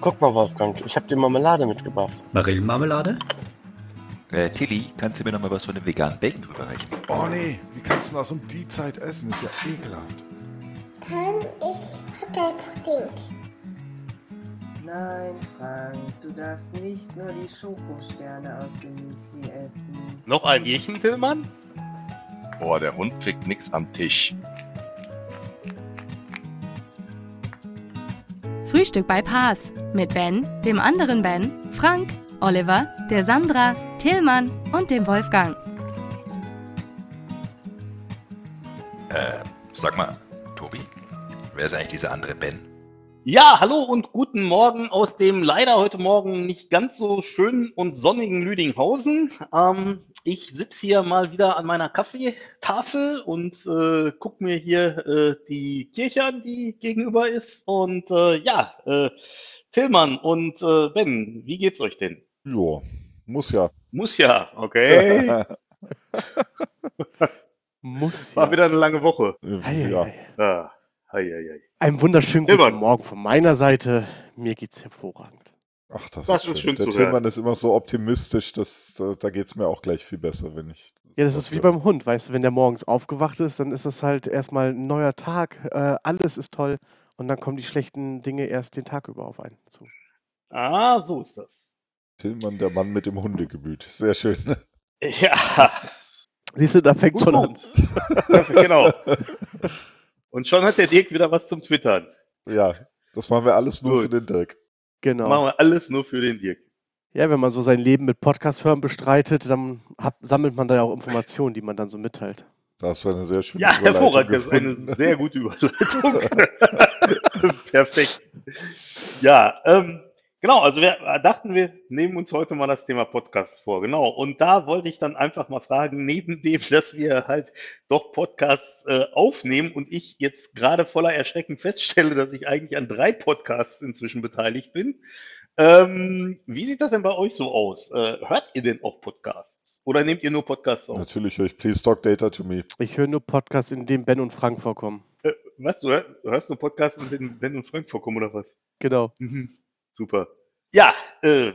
Guck mal, Wolfgang, ich habe dir Marmelade mitgebracht. Marillenmarmelade? Äh, Tilly, kannst du mir noch mal was von dem veganen Bacon rüberreichen? Oh nee, wie kannst du das um die Zeit essen? Ist ja ekelhaft. Kann ich Hotelpudding? Nein, Frank, du darfst nicht nur die Schokosterne aus dem Müsli essen. Noch ein Bierchen, Tillmann? Boah, der Hund kriegt nix am Tisch. Frühstück bei Paas mit Ben, dem anderen Ben, Frank, Oliver, der Sandra, Tillmann und dem Wolfgang. Äh, sag mal, Tobi, wer ist eigentlich dieser andere Ben? Ja, hallo und guten Morgen aus dem leider heute Morgen nicht ganz so schönen und sonnigen Lüdinghausen. Ähm, ich sitze hier mal wieder an meiner Kaffeetafel und äh, gucke mir hier äh, die Kirche an, die gegenüber ist. Und äh, ja, äh, Tillmann und äh, Ben, wie geht's euch denn? Ja, muss ja. Muss ja, okay. Muss War ja. wieder eine lange Woche. Ei, ja. ei, ei. Ah, hei, hei, hei. Einen wunderschönen Tillmann. guten Morgen von meiner Seite. Mir geht's hervorragend. Ach, das, Das ist ist schön. schön Der. Tillmann ist immer so optimistisch, dass, da, da geht's mir auch gleich viel besser, wenn ich. Ja, das ist wie beim Hund, weißt du, wenn der morgens aufgewacht ist, dann ist das halt erstmal ein neuer Tag, äh, alles ist toll und dann kommen die schlechten Dinge erst den Tag über auf einen zu. Ah, so ist das. Tillmann, der Mann mit dem Hundegemüt. Sehr schön. Ja, Siehst du, da fängt Gut, schon an. genau. Und schon hat der Dirk wieder was zum Twittern. Ja, das machen wir alles nur Gut. für den Dirk. Genau. Machen wir alles nur für den Dirk. Ja, wenn man so sein Leben mit Podcast-Hören bestreitet, dann hat, sammelt man da ja auch Informationen, die man dann so mitteilt. Da hast du eine sehr schöne Ja, Überleitung hervorragend. Das ist eine sehr gute Überleitung. Perfekt. Ja, ähm, genau. Also wir dachten, wir nehmen uns heute mal das Thema Podcast vor. Genau. Und da wollte ich dann einfach mal fragen, neben dem, dass wir halt doch Podcasts äh, aufnehmen und ich jetzt gerade voller Erschrecken feststelle, dass ich eigentlich an drei Podcasts inzwischen beteiligt bin. Ähm, wie sieht das denn bei euch so aus? Äh, hört ihr denn auch Podcasts? Oder nehmt ihr nur Podcasts auf? Natürlich höre ich Please Talk Data to Me. Ich höre nur Podcasts, in denen Ben und Frank vorkommen. Äh, was? Du hörst nur Podcasts, in denen Ben und Frank vorkommen, oder was? Genau. Mhm. Super. Ja, äh,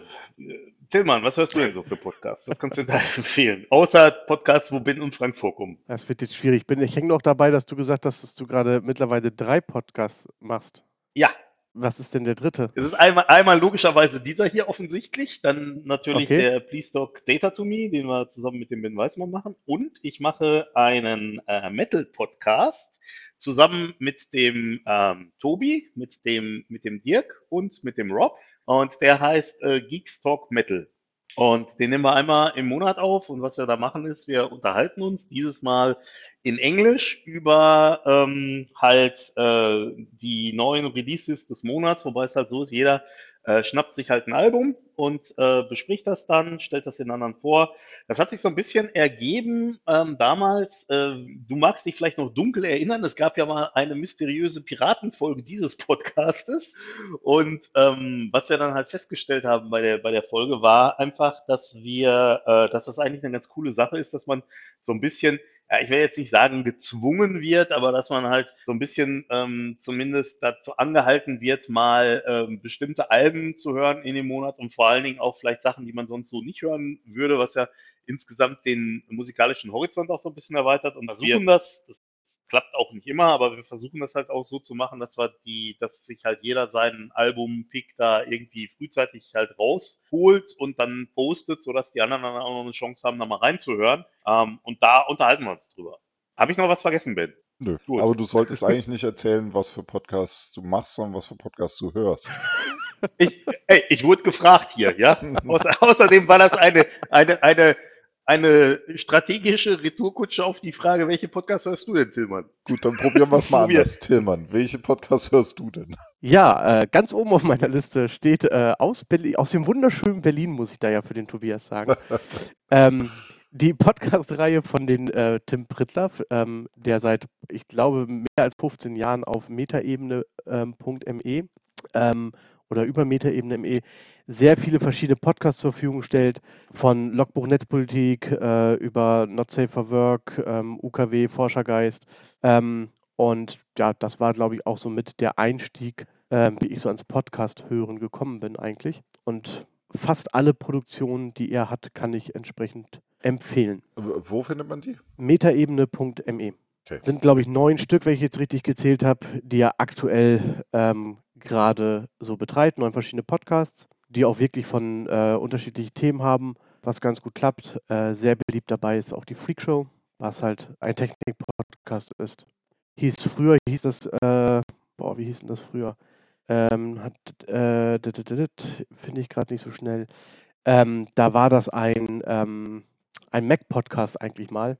Tillmann, was hörst du denn so für Podcasts? Was kannst du denn da empfehlen? Außer Podcasts, wo Ben und Frank vorkommen. Das wird jetzt schwierig. Ben, ich hänge noch dabei, dass du gesagt hast, dass du gerade mittlerweile drei Podcasts machst. Ja, Was ist denn der dritte? es ist einmal, einmal logischerweise dieser hier offensichtlich, dann natürlich Okay. der Please Talk Data to Me, den wir zusammen mit dem Ben Weißmann machen. Und ich mache einen äh, Metal-Podcast zusammen mit dem ähm, Tobi, mit dem, mit dem Dirk und mit dem Rob. Und der heißt äh, Geeks Talk Metal. Und den nehmen wir einmal im Monat auf. Und was wir da machen, ist, wir unterhalten uns dieses Mal in Englisch über ähm, halt äh, die neuen Releases des Monats, wobei es halt so ist, jeder äh, schnappt sich halt ein Album und äh, bespricht das dann, stellt das den anderen vor. Das hat sich so ein bisschen ergeben ähm, damals. Äh, du magst dich vielleicht noch dunkel erinnern. Es gab ja mal eine mysteriöse Piratenfolge dieses Podcastes. Und ähm, was wir dann halt festgestellt haben bei der bei der Folge war einfach, dass wir, äh, dass das eigentlich eine ganz coole Sache ist, dass man so ein bisschen ja, ich will jetzt nicht sagen gezwungen wird, aber dass man halt so ein bisschen ähm, zumindest dazu angehalten wird, mal ähm, bestimmte Alben zu hören in dem Monat und vor allen Dingen auch vielleicht Sachen, die man sonst so nicht hören würde, was ja insgesamt den musikalischen Horizont auch so ein bisschen erweitert und versuchen das, das klappt auch nicht immer, aber wir versuchen das halt auch so zu machen, dass wir die, dass sich halt jeder seinen Album-Pick da irgendwie frühzeitig halt rausholt und dann postet, sodass die anderen dann auch noch eine Chance haben, da mal reinzuhören. Ähm, und da unterhalten wir uns drüber. Habe ich noch was vergessen, Ben? Nö. Gut. Aber du solltest eigentlich nicht erzählen, was für Podcasts du machst, sondern was für Podcasts du hörst. Ich, ey, ich wurde gefragt hier, ja. Außer, außerdem war das eine, eine, eine, eine strategische Retourkutsche auf die Frage, welche Podcast hörst du denn, Tillmann? Gut, dann probieren wir es mal anders. Tillmann, welche Podcasts hörst du denn? Ja, äh, ganz oben auf meiner Liste steht äh, aus, Berlin, aus dem wunderschönen Berlin, muss ich da ja für den Tobias sagen. ähm, die Podcast-Reihe von den äh, Tim Prittlaff, ähm, der seit, ich glaube, mehr als 15 Jahren auf metaebene.me ähm, .me, ähm, oder über metaebene.me sehr viele verschiedene Podcasts zur Verfügung stellt, von Logbuch Netzpolitik äh, über Not Safe for Work, ähm, UKW, Forschergeist. Ähm, und ja, das war, glaube ich, auch so mit der Einstieg ähm, wie ich so ans Podcast hören gekommen bin eigentlich. Und fast alle Produktionen, die er hat, kann ich entsprechend empfehlen. Wo findet man die? Metaebene.me. Okay. Sind, glaube ich, neun Stück, welche ich jetzt richtig gezählt habe, die er aktuell ähm, gerade so betreibt. Neun verschiedene Podcasts, die auch wirklich von äh, unterschiedlichen Themen haben, was ganz gut klappt. Äh, sehr beliebt dabei ist auch die Freak Show, was halt ein Technik-Podcast ist. Hieß früher, hieß das, äh, boah, wie hieß denn das früher? Ähm, hat, äh, finde ich gerade nicht so schnell. Ähm, da war das ein, ähm, ein Mac-Podcast eigentlich mal.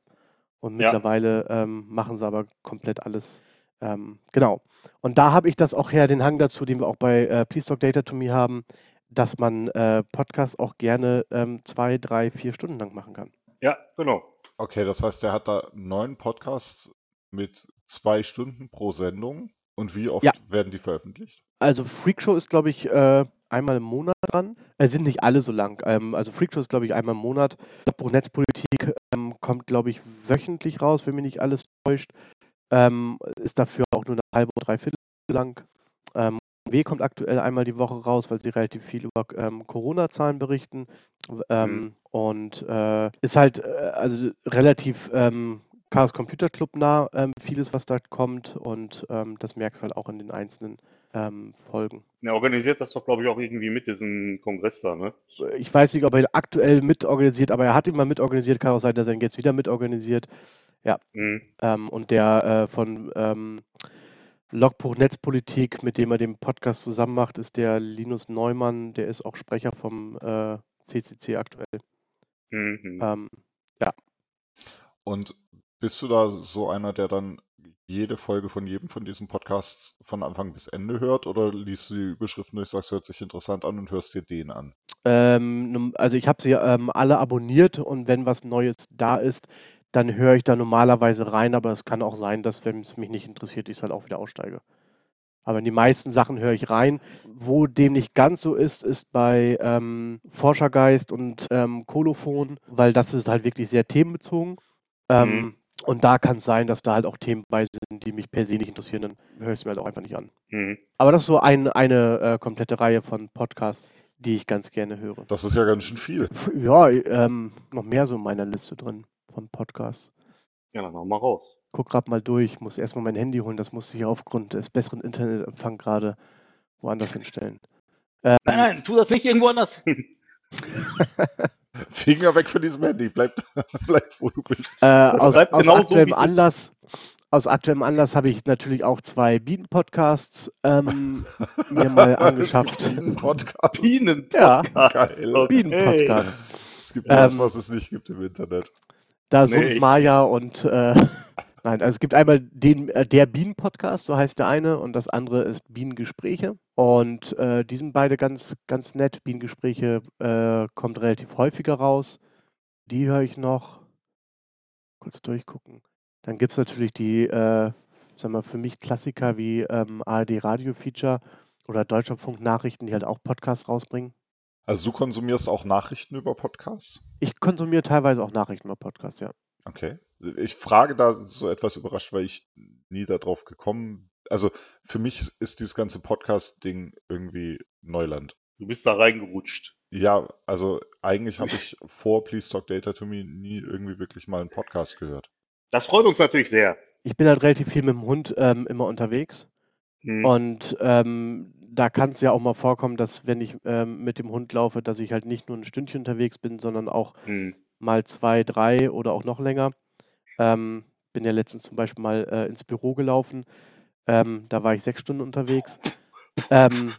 Und Ja. mittlerweile ähm, machen sie aber komplett alles. Ähm, genau. Und da habe ich das auch her, den Hang dazu, den wir auch bei äh, Please Talk Data to Me haben, dass man äh, Podcasts auch gerne ähm, zwei, drei, vier Stunden lang machen kann. Ja, genau. Okay, das heißt, der hat da neun Podcasts mit zwei Stunden pro Sendung. Und wie oft Ja. werden die veröffentlicht? Also Freakshow ist, glaube ich, äh, einmal im Monat dran. Es sind nicht alle so lang. Ähm, also Freakshow ist, glaube ich, einmal im Monat. Pro Netzpolitik ähm, kommt, glaube ich, wöchentlich raus, wenn mich nicht alles täuscht. Ähm, ist dafür auch nur eine halbe oder dreiviertel lang. Ähm, W kommt aktuell einmal die Woche raus, weil sie relativ viel über ähm, Corona-Zahlen berichten. Ähm, Und äh, ist halt äh, also relativ ähm, Chaos Computer Club nah, ähm, vieles, was da kommt. Und das merkst du halt auch in den einzelnen ähm, Folgen. Er organisiert das doch, glaube ich, auch irgendwie mit diesem Kongress da, ne? Ich weiß nicht, ob er aktuell mitorganisiert, aber er hat ihn mal mitorganisiert. Kann auch sein, dass er ihn jetzt wieder mitorganisiert. Mhm. Ähm, und der äh, von ähm, Logbuch Netzpolitik, mit dem er den Podcast zusammen macht, ist der Linus Neumann. Der ist auch Sprecher vom äh, CCC aktuell. Mhm. Ähm, Und bist du da so einer, der dann jede Folge von jedem von diesen Podcasts von Anfang bis Ende hört oder liest du die Überschriften durch, sagst, hört sich interessant an und hörst dir den an? Ähm, also ich habe sie ähm, alle abonniert und wenn was Neues da ist, dann höre ich da normalerweise rein, aber es kann auch sein, dass wenn es mich nicht interessiert, ich halt auch wieder aussteige. Aber in die meisten Sachen höre ich rein. Wo dem nicht ganz so ist, ist bei ähm, Forschergeist und ähm, Kolophon, weil das ist halt wirklich sehr themenbezogen. Ähm, Mhm. Und da kann es sein, dass da halt auch Themen bei sind, die mich per se nicht interessieren, dann höre ich es mir halt auch einfach nicht an. Mhm. Aber das ist so ein, eine äh, komplette Reihe von Podcasts, die ich ganz gerne höre. Das ist ja ganz schön viel. Ja, ähm, noch mehr so in meiner Liste drin von Podcasts. Ja, dann hau mal raus. Guck grad mal durch, muss erstmal mein Handy holen, das musste ich aufgrund des besseren Internetempfangs gerade woanders hinstellen. Ähm, Nein, nein, tu das nicht irgendwo anders. Finger weg von diesem Handy, bleib, bleib wo du bist. Äh, aus, aus genau so, aktuellem ist. Anlass, aus aktuellem Anlass habe ich natürlich auch zwei Bienen-Podcasts ähm, mir mal angeschafft. Es gibt einen Podcast. Bienen. Ja, Geil. Okay. Bienen-Podcast. Es gibt nichts, Ähm, was es nicht gibt im Internet. Da Nee, sind Maya und äh, nein, also es gibt einmal den äh, der Bienen-Podcast, so heißt der eine, und das andere ist Bienengespräche. Und äh, die sind beide ganz, ganz nett. Bienengespräche äh, kommt relativ häufiger raus. Die höre ich noch. Kurz durchgucken. Dann gibt es natürlich die, äh, sag mal, für mich Klassiker wie ähm, ARD Radio Feature oder Deutschlandfunk Nachrichten, die halt auch Podcasts rausbringen. Also du konsumierst auch Nachrichten über Podcasts? Ich konsumiere teilweise auch Nachrichten über Podcasts, ja. Okay. Ich frage da so etwas überrascht, weil ich nie darauf gekommen. Also für mich ist dieses ganze Podcast-Ding irgendwie Neuland. Du bist da reingerutscht. Ja, also eigentlich habe ich vor Please Talk Data to Me nie irgendwie wirklich mal einen Podcast gehört. Das freut uns natürlich sehr. Ich bin halt relativ viel mit dem Hund ähm, immer unterwegs. Mhm. Und ähm, da kann es ja auch mal vorkommen, dass wenn ich ähm, mit dem Hund laufe, dass ich halt nicht nur ein Stündchen unterwegs bin, sondern auch Mhm. mal zwei, drei oder auch noch länger. Ähm, bin ja letztens zum Beispiel mal äh, ins Büro gelaufen. Ähm, da war ich sechs Stunden unterwegs. Ähm,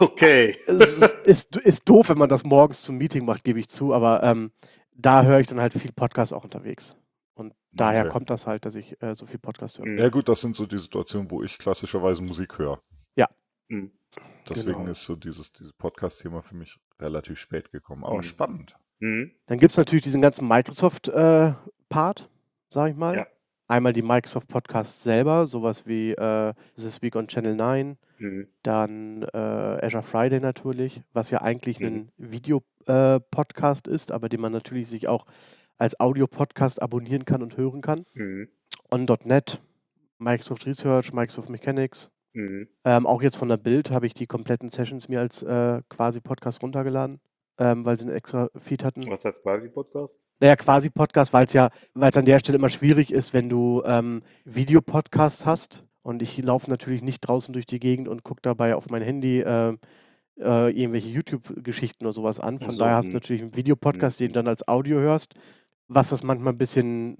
Okay. es ist, ist, doof, wenn man das morgens zum Meeting macht, gebe ich zu, aber ähm, da höre ich dann halt viel Podcast auch unterwegs. Und daher Okay. kommt das halt, dass ich äh, so viel Podcast höre. Ja gut, das sind so die Situationen, wo ich klassischerweise Musik höre. Mhm. Deswegen Genau. ist so dieses, dieses Podcast-Thema für mich relativ spät gekommen. Aber Mhm. spannend. Mhm. Dann gibt es natürlich diesen ganzen Microsoft-Part, sage ich mal. Ja. Einmal die Microsoft Podcasts selber, sowas wie äh, This Week on Channel 9, Mhm. dann äh, Azure Friday natürlich, was ja eigentlich Mhm. ein Video-Podcast ist, aber den man natürlich sich auch als Audio-Podcast abonnieren kann und hören kann. Mhm. On.NET, Microsoft Research, Microsoft Mechanics, Mhm. Ähm, auch jetzt von der Bild habe ich die kompletten Sessions mir als äh, quasi Podcast runtergeladen, ähm, weil sie einen extra Feed hatten. Was heißt quasi Podcast? Naja, quasi Podcast, weil es ja, weil es an der Stelle immer schwierig ist, wenn du ähm, Videopodcasts hast. Und ich laufe natürlich nicht draußen durch die Gegend und gucke dabei auf mein Handy äh, äh, irgendwelche YouTube-Geschichten oder sowas an. Von Ach so, daher hast du hm. natürlich einen Videopodcast, den Hm. du dann als Audio hörst, was das manchmal ein bisschen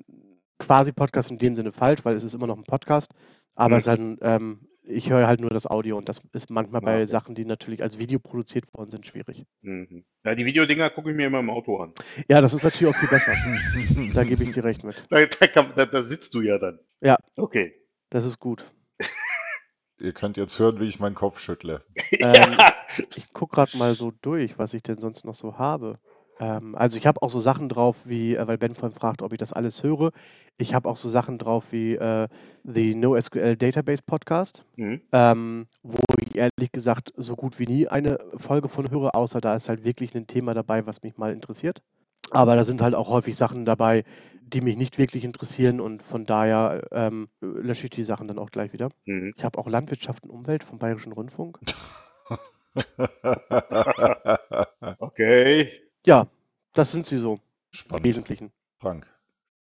quasi Podcast in dem Sinne falsch, weil es ist immer noch ein Podcast, aber Hm. es ist halt ein, ähm, ich höre halt nur das Audio und das ist manchmal Ah, bei okay. Sachen, die natürlich als Video produziert worden sind, schwierig. Mhm. Ja, die Videodinger gucke ich mir immer im Auto an. Ja, das ist natürlich auch viel besser. da gebe ich dir recht mit. Da, da, da, da sitzt du ja dann. Ja. Okay. Das ist gut. Ihr könnt jetzt hören, wie ich meinen Kopf schüttle. Ähm, ja. Ich gucke gerade mal so durch, was ich denn sonst noch so habe. Ähm, also ich habe auch so Sachen drauf, wie, äh, weil Ben vorhin fragt, ob ich das alles höre. Ich habe auch so Sachen drauf wie äh, The NoSQL Database Podcast, Mhm. ähm, wo ich ehrlich gesagt so gut wie nie eine Folge von höre, außer da ist halt wirklich ein Thema dabei, was mich mal interessiert. Aber da sind halt auch häufig Sachen dabei, die mich nicht wirklich interessieren und von daher ähm, lösche ich die Sachen dann auch gleich wieder. Mhm. Ich habe auch Landwirtschaft und Umwelt vom Bayerischen Rundfunk. Okay. Ja, das sind sie so, im Spannend. Wesentlichen. Frank,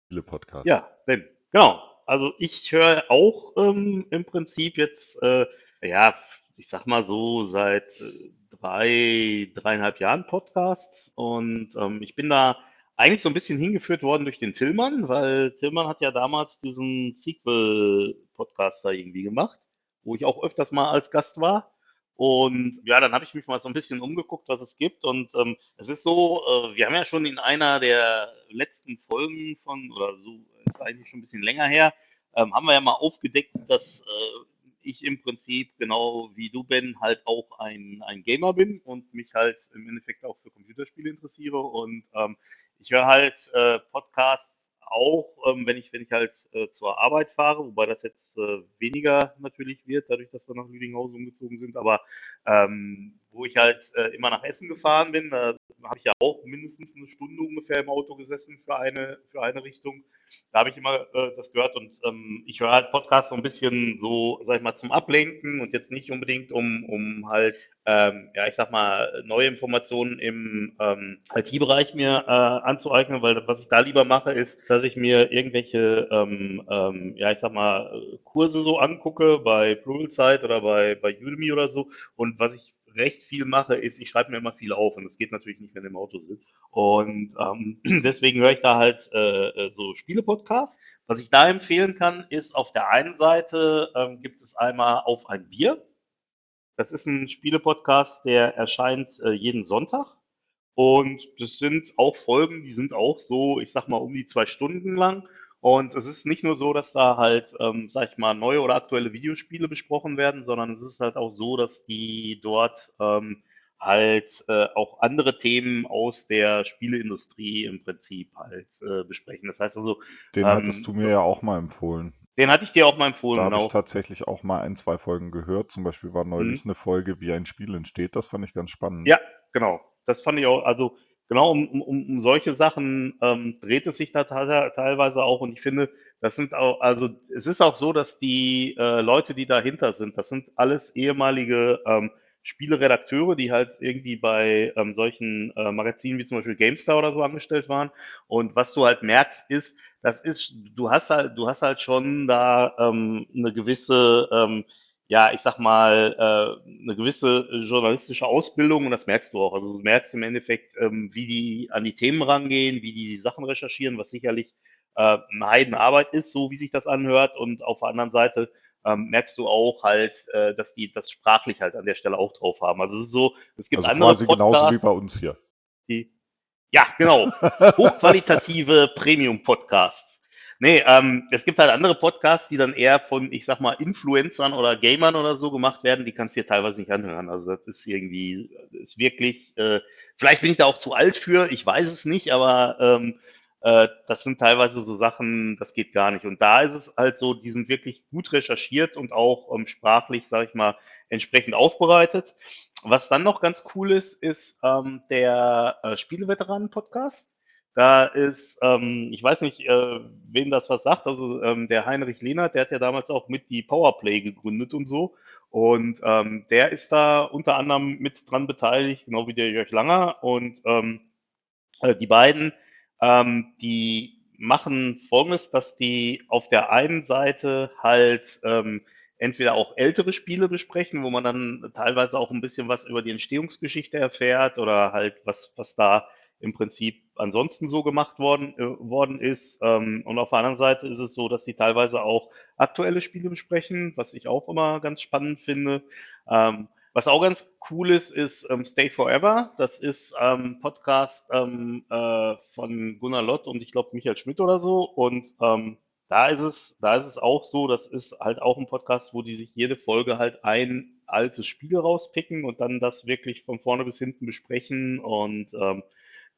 viele Podcasts. Ja, Ben. Genau. Also ich höre auch ähm, im Prinzip jetzt, äh, ja, ich sag mal so seit äh, drei, dreieinhalb Jahren Podcasts und ähm, ich bin da eigentlich so ein bisschen hingeführt worden durch den Tillmann, weil Tillmann hat ja damals diesen Sequel-Podcast da irgendwie gemacht, wo ich auch öfters mal als Gast war. Und ja, dann habe ich mich mal so ein bisschen umgeguckt, was es gibt. Und ähm, es ist so, äh, wir haben ja schon in einer der letzten Folgen von, oder so, ist eigentlich schon ein bisschen länger her, ähm, haben wir ja mal aufgedeckt, dass äh, ich im Prinzip genau wie du, Ben, halt auch ein, ein Gamer bin und mich halt im Endeffekt auch für Computerspiele interessiere. Und ähm, ich höre halt äh, Podcasts auch, ähm, wenn ich, wenn ich halt äh, zur Arbeit fahre, wobei das jetzt äh, weniger natürlich wird, dadurch, dass wir nach Lüdinghausen umgezogen sind, aber ähm, wo ich halt äh, immer nach Essen gefahren bin, da habe ich ja auch mindestens eine Stunde ungefähr im Auto gesessen für eine, für eine Richtung. Da habe ich immer äh, das gehört und ähm, ich höre halt Podcasts so ein bisschen so, sag ich mal, zum Ablenken und jetzt nicht unbedingt um, um halt, ähm, ja, ich sag mal, neue Informationen im ähm, IT-Bereich mir äh, anzueignen, weil was ich da lieber mache, ist, dass ich mir irgendwelche, ähm, ähm, ja, ich sag mal, Kurse so angucke bei Pluralsight oder bei, bei Udemy oder so und was ich recht viel mache, ist, ich schreibe mir immer viel auf und das geht natürlich nicht, wenn du im Auto sitzt. Und ähm, deswegen höre ich da halt äh, äh, so Spiele-Podcasts. Was ich da empfehlen kann, ist auf der einen Seite ähm, gibt es einmal auf ein Bier. Das ist ein Spiele-Podcast, der erscheint äh, jeden Sonntag. Und das sind auch Folgen, die sind auch so, ich sag mal, um die zwei Stunden lang. Und es ist nicht nur so, dass da halt, ähm, sag ich mal, neue oder aktuelle Videospiele besprochen werden, sondern es ist halt auch so, dass die dort ähm, halt äh, auch andere Themen aus der Spieleindustrie im Prinzip halt äh, besprechen. Das heißt also, Den ähm, hattest du mir ja auch mal empfohlen. den hatte ich dir auch mal empfohlen, Da habe genau. ich tatsächlich auch mal ein, zwei Folgen gehört. Zum Beispiel war neulich eine Folge, wie ein Spiel entsteht. Das fand ich ganz spannend. Ja, genau. Das fand ich auch, also genau um, um, um solche Sachen ähm, dreht es sich da te- teilweise auch und ich finde, das sind auch, also es ist auch so, dass die äh, Leute, die dahinter sind, das sind alles ehemalige ähm, Spieleredakteure, die halt irgendwie bei ähm, solchen äh, Magazinen wie zum Beispiel GameStar oder so angestellt waren. Und was du halt merkst, ist, das ist, du hast halt, du hast halt schon da ähm, eine gewisse ähm, ja, ich sag mal, äh, eine gewisse journalistische Ausbildung und das merkst du auch. Also du merkst im Endeffekt, ähm, wie die an die Themen rangehen, wie die die Sachen recherchieren, was sicherlich äh, eine Heidenarbeit ist, so wie sich das anhört. Und auf der anderen Seite ähm, merkst du auch halt, äh, dass die das sprachlich halt an der Stelle auch drauf haben. Also es ist so, es gibt Also andere quasi genauso wie Podcasts, bei uns hier. die, ja, genau, hochqualitative Premium-Podcasts. Nee, ähm, es gibt halt andere Podcasts, die dann eher von, ich sag mal, Influencern oder Gamern oder so gemacht werden, die kannst du dir teilweise nicht anhören. Also das ist irgendwie, das ist wirklich, äh, vielleicht bin ich da auch zu alt für, ich weiß es nicht, aber ähm, äh, das sind teilweise so Sachen, das geht gar nicht. Und da ist es halt so, die sind wirklich gut recherchiert und auch ähm, sprachlich, sag ich mal, entsprechend aufbereitet. Was dann noch ganz cool ist, ist ähm, der äh, Spieleveteranen-Podcast. Da ist, ähm, ich weiß nicht, äh, wem das was sagt, also ähm, der Heinrich Lehnert, der hat ja damals auch mit die Powerplay gegründet und so. Und ähm, der ist da unter anderem mit dran beteiligt, genau wie der Jörg Langer. Und ähm, äh, die beiden, ähm, die machen Folgendes, dass die auf der einen Seite halt ähm, entweder auch ältere Spiele besprechen, wo man dann teilweise auch ein bisschen was über die Entstehungsgeschichte erfährt oder halt was, was da im Prinzip ansonsten so gemacht worden, äh, worden ist. Ähm, und auf der anderen Seite ist es so, dass die teilweise auch aktuelle Spiele besprechen, was ich auch immer ganz spannend finde. Ähm, was auch ganz cool ist, ist ähm, Stay Forever. Das ist ähm, Podcast ähm, äh, von Gunnar Lott und ich glaube Michael Schmidt oder so. Und ähm, da ist es, da ist es auch so, das ist halt auch ein Podcast, wo die sich jede Folge halt ein altes Spiel rauspicken und dann das wirklich von vorne bis hinten besprechen. Und ähm,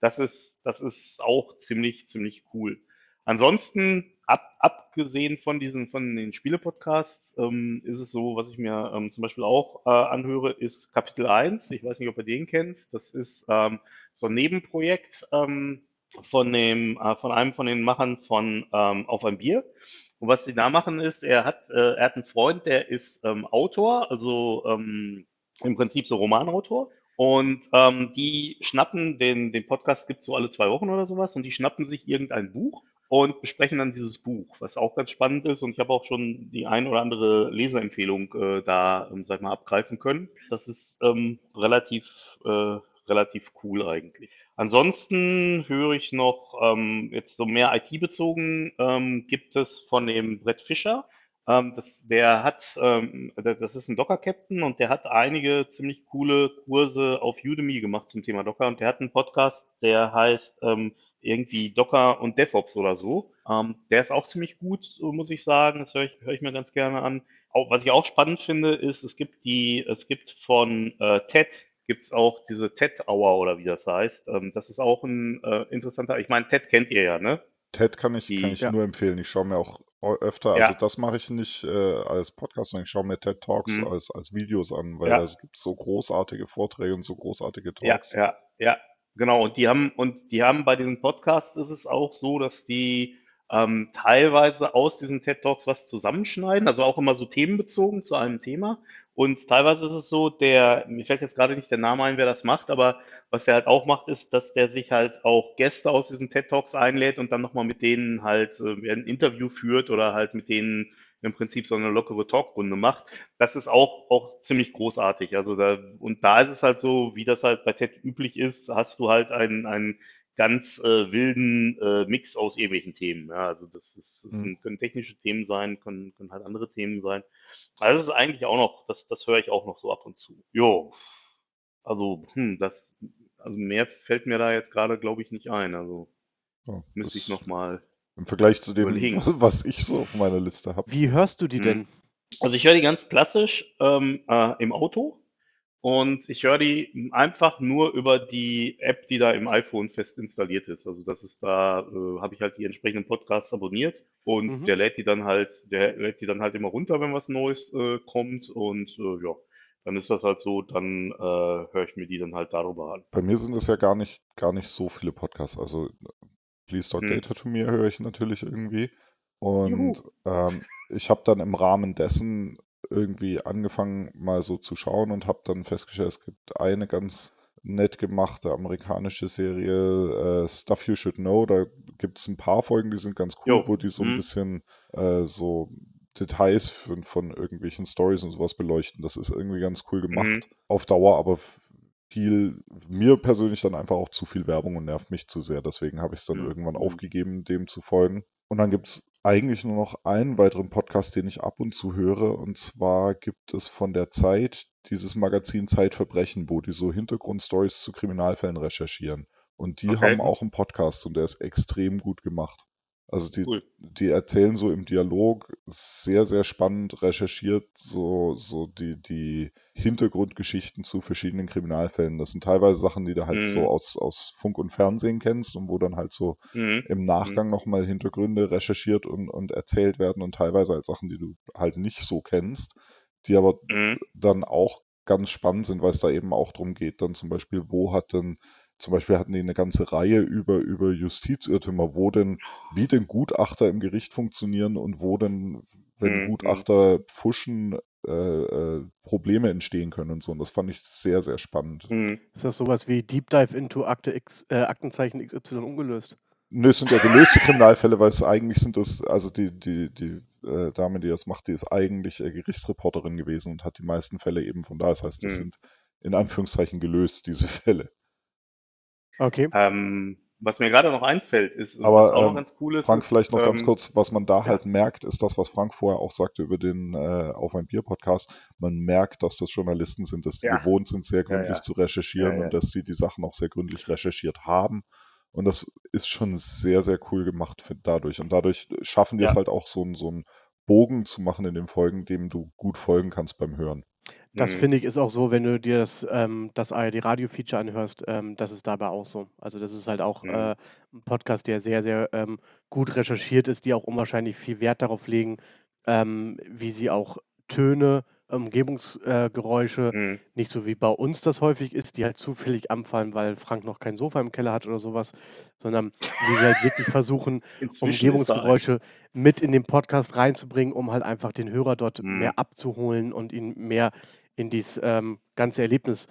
das ist, das ist auch ziemlich, ziemlich cool. Ansonsten, ab, abgesehen von diesen, von den Spiele-Podcasts, ähm, ist es so, was ich mir ähm, zum Beispiel auch äh, anhöre, ist Kapitel 1. Ich weiß nicht, ob ihr den kennt. Das ist ähm, so ein Nebenprojekt ähm, von dem, äh, von einem von den Machern von ähm, Auf ein Bier. Und was sie da machen ist, er hat, äh, er hat einen Freund, der ist ähm, Autor, also ähm, im Prinzip so Romanautor. Und ähm, die schnappen den, den Podcast gibt's so alle zwei Wochen oder sowas und die schnappen sich irgendein Buch und besprechen dann dieses Buch, was auch ganz spannend ist. Und ich habe auch schon die ein oder andere Leserempfehlung äh, da, ähm, sag mal, abgreifen können. Das ist ähm, relativ, äh, relativ cool eigentlich. Ansonsten höre ich noch ähm, jetzt so mehr IT-bezogen ähm, gibt es von dem Brett Fischer. Ähm, das, der hat, ähm, das ist ein Docker-Captain und der hat einige ziemlich coole Kurse auf Udemy gemacht zum Thema Docker und der hat einen Podcast, der heißt ähm, irgendwie Docker und DevOps oder so. Ähm, der ist auch ziemlich gut, muss ich sagen. Das höre ich, höre ich mir ganz gerne an. Auch, was ich auch spannend finde, ist, es gibt die, es gibt von äh, TED gibt's auch diese TED Hour oder wie das heißt. Ähm, das ist auch ein äh, interessanter, ich meine, TED kennt ihr ja, ne? TED kann ich, Die- kann ich ja. nur empfehlen. Ich schaue mir auch öfter, Ja. also das mache ich nicht äh, als Podcast, sondern ich schaue mir TED Talks Mhm. als, als Videos an, weil Ja. es gibt so großartige Vorträge und so großartige Ja, Talks. ja, ja, genau. Und die haben, und die haben bei diesen Podcasts ist es auch so, dass die ähm, teilweise aus diesen TED Talks was zusammenschneiden, also auch immer so themenbezogen zu einem Thema. Und teilweise ist es so, der, mir fällt jetzt gerade nicht der Name ein, wer das macht, aber was der halt auch macht, ist, dass der sich halt auch Gäste aus diesen TED Talks einlädt und dann nochmal mit denen halt äh, ein Interview führt oder halt mit denen im Prinzip so eine lockere Talkrunde macht. Das ist auch, auch ziemlich großartig. Also da, und da ist es halt so, wie das halt bei TED üblich ist, hast du halt einen, einen ganz äh, wilden äh, Mix aus irgendwelchen Themen. Ja, also das, ist, das Mhm. sind, können technische Themen sein, können, können halt andere Themen sein. Also das ist eigentlich auch noch, das, das höre ich auch noch so ab und zu. Jo, also hm, das, also mehr fällt mir da jetzt gerade, glaube ich, nicht ein. Also Ja, müsste ich das- nochmal. Im Vergleich zu dem, überlegen. was, was ich so auf meiner Liste habe. Wie hörst du die Mhm. denn? Also ich höre die ganz klassisch ähm, äh, im Auto und ich höre die einfach nur über die App, die da im iPhone fest installiert ist. Also das ist da, äh, habe ich halt die entsprechenden Podcasts abonniert und Mhm. der lädt die dann halt, der lädt die dann halt immer runter, wenn was Neues äh, kommt und äh, ja, dann ist das halt so, dann äh, höre ich mir die dann halt darüber an. Bei mir sind es ja gar nicht, gar nicht so viele Podcasts. Also Please Talk Hm. Data to Me höre ich natürlich irgendwie. Und ähm, ich habe dann im Rahmen dessen irgendwie angefangen, mal so zu schauen und habe dann festgestellt, es gibt eine ganz nett gemachte amerikanische Serie, äh, Stuff You Should Know. Da gibt es ein paar Folgen, die sind ganz cool, Jo. wo die so ein Hm. bisschen äh, so Details von, von irgendwelchen Stories und sowas beleuchten. Das ist irgendwie ganz cool gemacht. Mhm. Auf Dauer aber viel, mir persönlich dann einfach auch zu viel Werbung und nervt mich zu sehr. Deswegen habe ich es dann Mhm. irgendwann Mhm. aufgegeben, dem zu folgen. Und dann gibt es eigentlich nur noch einen weiteren Podcast, den ich ab und zu höre. Und zwar gibt es von der Zeit dieses Magazin Zeitverbrechen, wo die so Hintergrundstories zu Kriminalfällen recherchieren. Und die Okay. haben auch einen Podcast und der ist extrem gut gemacht. Also die, Cool. die erzählen so im Dialog sehr, sehr spannend recherchiert, so, so die, die Hintergrundgeschichten zu verschiedenen Kriminalfällen. Das sind teilweise Sachen, die du halt Mhm. so aus, aus Funk und Fernsehen kennst und wo dann halt so Mhm. im Nachgang nochmal Hintergründe recherchiert und, und erzählt werden und teilweise halt Sachen, die du halt nicht so kennst, die aber Mhm. dann auch ganz spannend sind, weil es da eben auch darum geht, dann zum Beispiel, wo hat denn, zum Beispiel hatten die eine ganze Reihe über, über Justizirrtümer, wo denn, wie denn Gutachter im Gericht funktionieren und wo denn, wenn Mhm. Gutachter pfuschen, äh, äh, Probleme entstehen können und so. Und das fand ich sehr, sehr spannend. Mhm. Ist das sowas wie Deep Dive into Akte X, äh, Aktenzeichen XY ungelöst? Nö, es sind ja gelöste Kriminalfälle, weil es eigentlich sind das, also die, die, die äh, Dame, die das macht, die ist eigentlich äh, Gerichtsreporterin gewesen und hat die meisten Fälle eben von da. Das heißt, das Mhm. sind in Anführungszeichen gelöst, diese Fälle. Okay. Ähm, was mir gerade noch einfällt, ist, Aber, was auch noch ähm, ganz cool ist, Frank, vielleicht noch ganz ähm, kurz, was man da ja. halt merkt, ist das, was Frank vorher auch sagte über den äh, Auf ein Bier Podcast. Man merkt, dass das Journalisten sind, dass die Ja. gewohnt sind, sehr gründlich ja. zu recherchieren Ja, ja. und dass sie die Sachen auch sehr gründlich recherchiert haben. Und das ist schon sehr, sehr cool gemacht für, dadurch. Und dadurch schaffen die es halt auch so, so einen Bogen zu machen in den Folgen, dem du gut folgen kannst beim Hören. Das Mhm. finde ich ist auch so, wenn du dir das, ähm, das ARD-Radio-Feature anhörst, ähm, das ist dabei auch so. Also das ist halt auch Mhm. äh, ein Podcast, der sehr, sehr ähm, gut recherchiert ist, die auch unwahrscheinlich viel Wert darauf legen, ähm, wie sie auch Töne, Umgebungsgeräusche, äh, Mhm. nicht so wie bei uns das häufig ist, die halt zufällig anfallen, weil Frank noch kein Sofa im Keller hat oder sowas, sondern wie sie halt wirklich versuchen, Inzwischen Umgebungsgeräusche mit in den Podcast reinzubringen, um halt einfach den Hörer dort Mhm. mehr abzuholen und ihn mehr in dieses ähm, ganze Erlebnis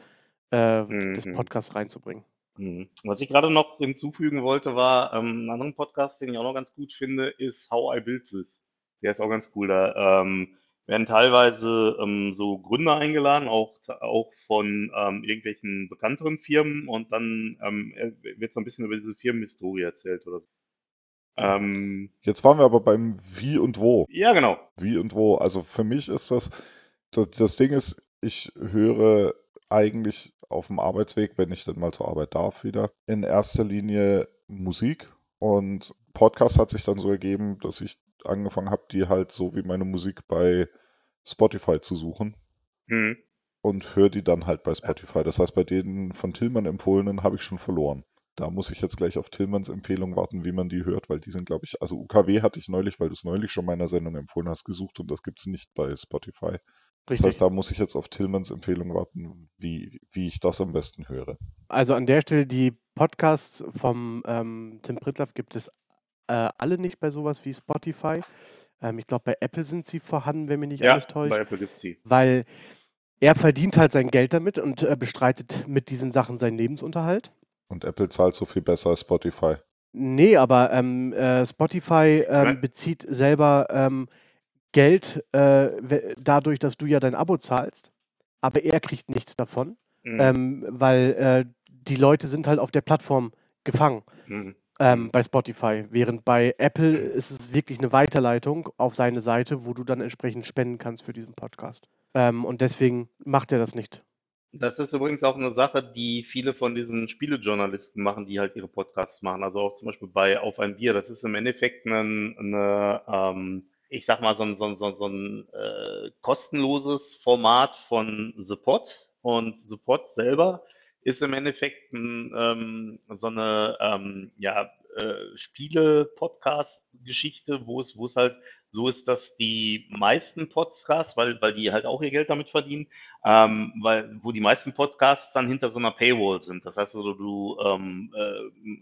äh, des Mhm. Podcasts reinzubringen. Mhm. Was ich gerade noch hinzufügen wollte, war ähm, einen anderen Podcast, den ich auch noch ganz gut finde, ist How I Built This. Der ist auch ganz cool. Da ähm, werden teilweise ähm, so Gründer eingeladen, auch, auch von ähm, irgendwelchen bekannteren Firmen und dann ähm, wird so ein bisschen über diese Firmenhistorie erzählt oder so. Ähm, Jetzt waren wir aber beim Wie und Wo. ja, genau. Wie und wo. Also für mich ist das, das, das Ding ist, ich höre eigentlich auf dem Arbeitsweg, wenn ich dann mal zur Arbeit darf wieder, in erster Linie Musik. Und Podcast hat sich dann so ergeben, dass ich angefangen habe, die halt so wie meine Musik bei Spotify zu suchen Mhm. und höre die dann halt bei Spotify. Das heißt, bei den von Tillmann empfohlenen habe ich schon verloren. Da muss ich jetzt gleich auf Tillmanns Empfehlung warten, wie man die hört, weil die sind, glaube ich, also UKW hatte ich neulich, weil du es neulich schon meiner Sendung empfohlen hast, gesucht und das gibt es nicht bei Spotify. Das Richtig. heißt, da muss ich jetzt auf Tillmanns Empfehlung warten, wie, wie ich das am besten höre. Also an der Stelle, die Podcasts vom ähm, Tim Pritlaff gibt es äh, alle nicht bei sowas wie Spotify. Ähm, ich glaube, bei Apple sind sie vorhanden, wenn mich nicht Ja, alles täuscht. bei Apple gibt's die. weil er verdient halt sein Geld damit und äh, bestreitet mit diesen Sachen seinen Lebensunterhalt. Und Apple zahlt so viel besser als Spotify. Nee, aber ähm, äh, Spotify ähm, bezieht selber ähm, Geld äh, dadurch, dass du ja dein Abo zahlst, aber er kriegt nichts davon, Mhm. ähm, weil äh, die Leute sind halt auf der Plattform gefangen Mhm. ähm, bei Spotify, während bei Apple ist es wirklich eine Weiterleitung auf seine Seite, wo du dann entsprechend spenden kannst für diesen Podcast. Ähm, und deswegen macht er das nicht. Das ist übrigens auch eine Sache, die viele von diesen Spielejournalisten machen, die halt ihre Podcasts machen. Also auch zum Beispiel bei Auf ein Bier. Das ist im Endeffekt ein, eine, ähm, ich sag mal, so ein, so ein, so ein, so ein äh, kostenloses Format von The Pod. Und The Pod selber ist im Endeffekt ein, ähm, so eine ähm, ja, äh, Spiele-Podcast-Geschichte, wo es, wo es halt so ist, dass die meisten Podcasts, weil, weil die halt auch ihr Geld damit verdienen, ähm, weil, wo die meisten Podcasts dann hinter so einer Paywall sind. Das heißt also, du ähm,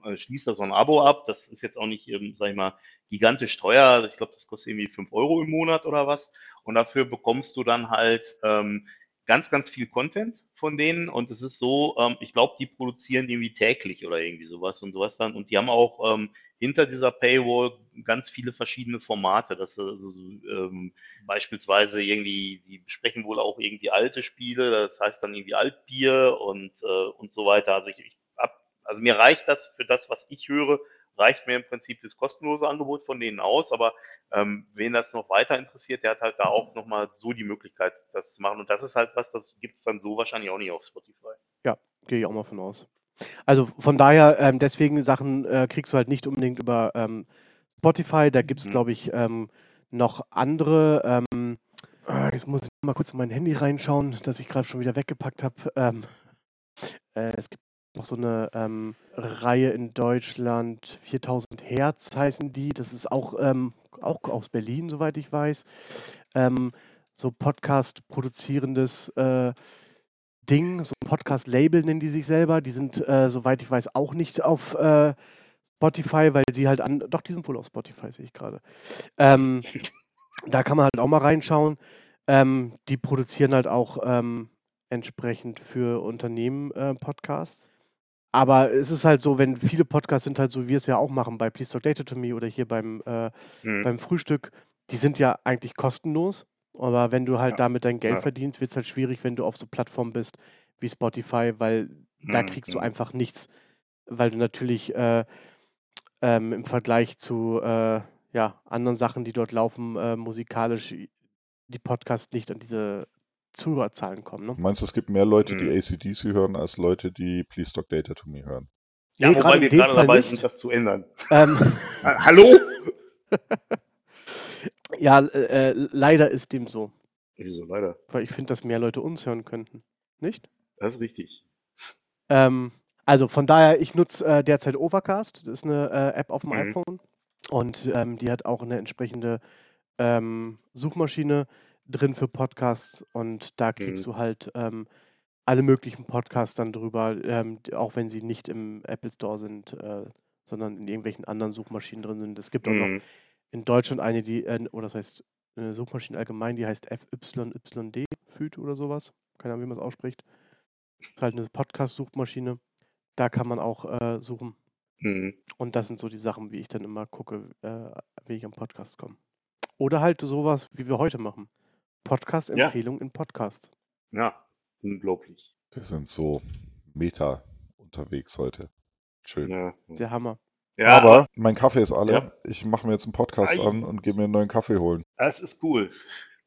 äh, schließt da so ein Abo ab. Das ist jetzt auch nicht, ähm, sag ich mal, gigantisch teuer. Ich glaube, das kostet irgendwie fünf Euro im Monat oder was. Und dafür bekommst du dann halt ähm, ganz, ganz viel Content von denen. Und es ist so, ähm, ich glaube, die produzieren irgendwie täglich oder irgendwie sowas und sowas dann. Und die haben auch ähm, hinter dieser Paywall ganz viele verschiedene Formate. Das also, so, ähm, beispielsweise irgendwie, die besprechen wohl auch irgendwie alte Spiele, das heißt dann irgendwie Altbier und, äh, und so weiter. Also ich, ich hab, also mir reicht das für das, was ich höre, reicht mir im Prinzip das kostenlose Angebot von denen aus, aber ähm, wen das noch weiter interessiert, der hat halt da auch nochmal so die Möglichkeit, das zu machen. Und das ist halt was, das gibt es dann so wahrscheinlich auch nicht auf Spotify. Ja, gehe ich auch mal von aus. Also von daher, ähm, deswegen Sachen äh, kriegst du halt nicht unbedingt über ähm, Spotify. Da gibt es, Mhm. glaube ich, ähm, noch andere. Ähm, äh, jetzt muss ich mal kurz in mein Handy reinschauen, das ich gerade schon wieder weggepackt habe. Ähm, äh, es gibt noch so eine ähm, Reihe in Deutschland, 4000 Hertz heißen die. Das ist auch, ähm, auch aus Berlin, soweit ich weiß. Ähm, so Podcast produzierendes äh, Ding, so ein Podcast-Label nennen die sich selber. Die sind, äh, soweit ich weiß, auch nicht auf äh, Spotify, weil sie halt an. Doch, die sind wohl auf Spotify, sehe ich gerade. Ähm, da kann man halt auch mal reinschauen. Ähm, die produzieren halt auch ähm, entsprechend für Unternehmen äh, Podcasts. Aber es ist halt so, wenn viele Podcasts sind halt so, wie wir es ja auch machen bei Please Talk Data to Me oder hier beim, äh, Hm. beim Frühstück, die sind ja eigentlich kostenlos. Aber wenn du halt Ja, damit dein Geld ja. verdienst, wird es halt schwierig, wenn du auf so Plattformen bist wie Spotify, weil da Hm, kriegst du hm. einfach nichts. Weil du natürlich äh, ähm, im Vergleich zu äh, ja, anderen Sachen, die dort laufen, äh, musikalisch, die Podcasts nicht an diese Zuhörerzahlen kommen. Ne? Du meinst, es gibt mehr Leute, die Mhm. ACDC hören, als Leute, die Please Talk Data to Me hören? Ja, Nee, wobei gerade wir gerade dabei nicht. sind, das zu ändern. Ähm, Äh, hallo? ja, äh, äh, leider ist dem so. Wieso, leider? Weil ich finde, dass mehr Leute uns hören könnten. Nicht? Das ist richtig. Ähm, also von daher, ich nutze äh, derzeit Overcast. Das ist eine äh, App auf dem Mhm. iPhone. Und ähm, die hat auch eine entsprechende ähm, Suchmaschine drin für Podcasts. Und da kriegst Mhm. du halt ähm, alle möglichen Podcasts dann drüber, ähm, auch wenn sie nicht im Apple Store sind, äh, sondern in irgendwelchen anderen Suchmaschinen drin sind. Es gibt auch noch Mhm. in Deutschland eine, die, äh, oder das heißt, eine Suchmaschine allgemein, die heißt FYYD, FÜD oder sowas. Keine Ahnung, wie man es ausspricht. Das ist halt eine Podcast-Suchmaschine. Da kann man auch äh, suchen. Mhm. Und das sind so die Sachen, wie ich dann immer gucke, äh, wie ich am Podcast komme. Oder halt sowas, wie wir heute machen. Podcast-Empfehlung in Podcasts. Ja, unglaublich. Wir sind so meta unterwegs heute. Schön. Ja, Der Hammer. ja Aber mein Kaffee ist alle. Ja. Ich mache mir jetzt einen Podcast Ei. an und gehe mir einen neuen Kaffee holen. das ist cool.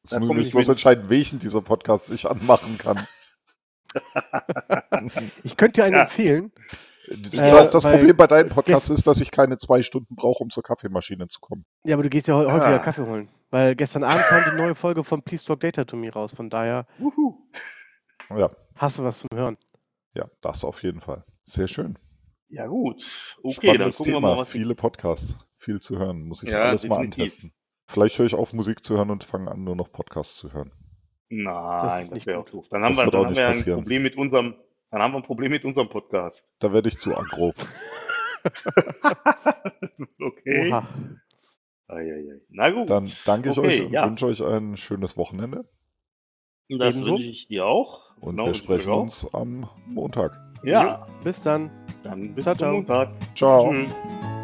Jetzt muss ich bloß entscheiden, welchen dieser Podcasts ich anmachen kann. Ich könnte dir einen Ja. empfehlen. Das- Äh, das weil- Problem bei deinem Podcast ist, dass ich keine zwei Stunden brauche, um zur Kaffeemaschine zu kommen. Ja, aber du gehst ja häufiger. Kaffee holen. Weil gestern Abend kam die neue Folge von Please Talk Data to Me raus. Von daher Wuhu. Ja, hast du was zum Hören. ja, das auf jeden Fall. Sehr schön. Ja, gut. Okay, dann Spannendes gucken wir Thema. mal, was Viele Podcasts. Viel zu hören. Muss ich Ja, alles mal definitiv. antesten. Vielleicht höre ich auf, Musik zu hören und fange an, nur noch Podcasts zu hören. Nein, das, nicht wäre auch doof. Dann haben Das wir, dann auch haben wir ein passieren. Problem mit unserem, dann haben wir ein Problem mit unserem Podcast. Da werde ich zu aggro. okay. Oha. Eieiei. Na gut. Dann danke ich okay, euch und ja. wünsche euch ein schönes Wochenende. Das Ebenso. wünsche ich dir auch. Und Genau, wir sprechen auch. uns am Montag. Ja, Bis dann. dann bis Ciao, zum ciao. Montag. Ciao. Tschüss.